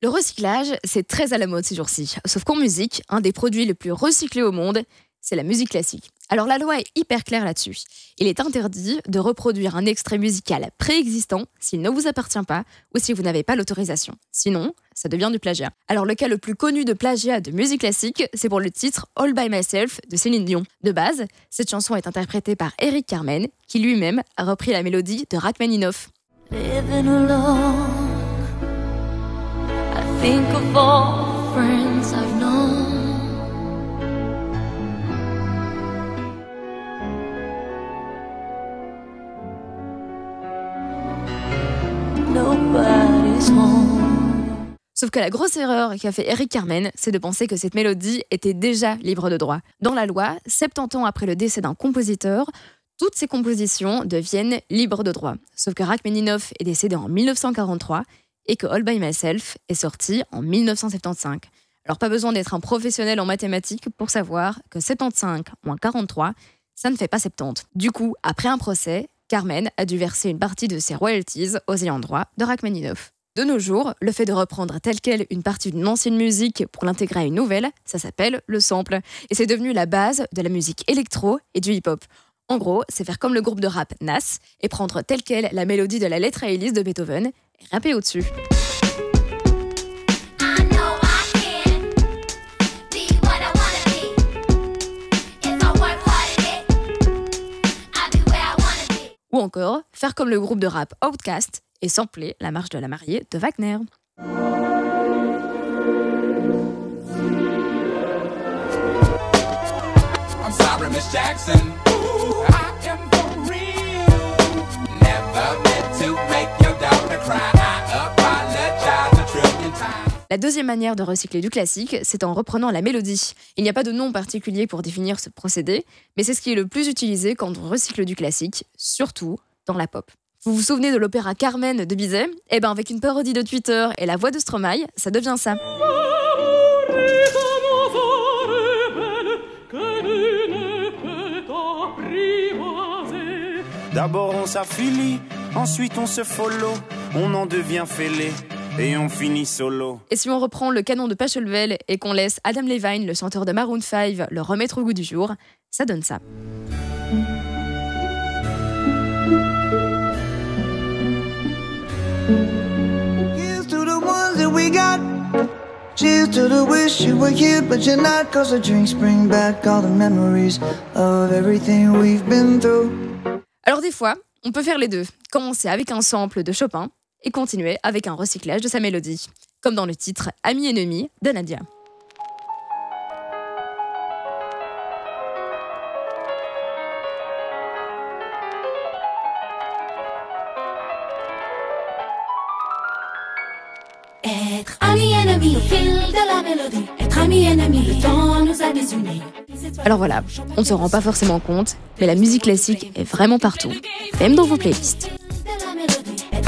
Le recyclage, c'est très à la mode ces jours-ci. Sauf qu'en musique, un des produits les plus recyclés au monde, c'est la musique classique. Alors la loi est hyper claire là-dessus. Il est interdit de reproduire un extrait musical préexistant s'il ne vous appartient pas ou si vous n'avez pas l'autorisation. Sinon, ça devient du plagiat. Alors le cas le plus connu de plagiat de musique classique, c'est pour le titre All by Myself de Céline Dion. De base, cette chanson est interprétée par Eric Carmen, qui lui-même a repris la mélodie de Rachmaninoff. Sauf que la grosse erreur qu'a fait Eric Carmen, c'est de penser que cette mélodie était déjà libre de droit. Dans la loi, 70 ans après le décès d'un compositeur, toutes ses compositions deviennent libres de droit. Sauf que Rachmaninoff est décédé en 1943 et que All By Myself est sorti en 1975. Alors pas besoin d'être un professionnel en mathématiques pour savoir que 75 moins 43, ça ne fait pas 70. Du coup, après un procès, Carmen a dû verser une partie de ses royalties aux ayants droit de Rachmaninoff. De nos jours, le fait de reprendre tel quel une partie d'une ancienne musique pour l'intégrer à une nouvelle, ça s'appelle le sample. Et c'est devenu la base de la musique électro et du hip-hop. En gros, c'est faire comme le groupe de rap Nas et prendre tel quel la mélodie de la lettre à Élise de Beethoven et rapper au-dessus. Ou encore, faire comme le groupe de rap Outkast et sampler la marche de la mariée de Wagner. La deuxième manière de recycler du classique, c'est en reprenant la mélodie. Il n'y a pas de nom particulier pour définir ce procédé, mais c'est ce qui est le plus utilisé quand on recycle du classique, surtout dans la pop. Vous vous souvenez de l'opéra Carmen de Bizet? Eh ben avec une parodie de Twitter et la voix de Stromae, ça devient ça. D'abord on s'affilie, ensuite on se follow, on en devient fêlé. Et on finit solo. Et si on reprend le canon de Pachelbel et qu'on laisse Adam Levine, le chanteur de Maroon 5, le remettre au goût du jour, ça donne ça. Cheers to the wish you were here, but you're not. Cause the drinks bring back all the memories of everything we've been through. Alors, des fois, on peut faire les deux. Commencer avec un sample de Chopin et continuer avec un recyclage de sa mélodie, comme dans le titre Ami ennemi de Nadia. Être ami ennemi au fil de la mélodie. Être ami ennemi, le temps nous a désunis. Alors voilà, on ne se rend pas forcément compte, mais la musique classique est vraiment partout, même dans vos playlists.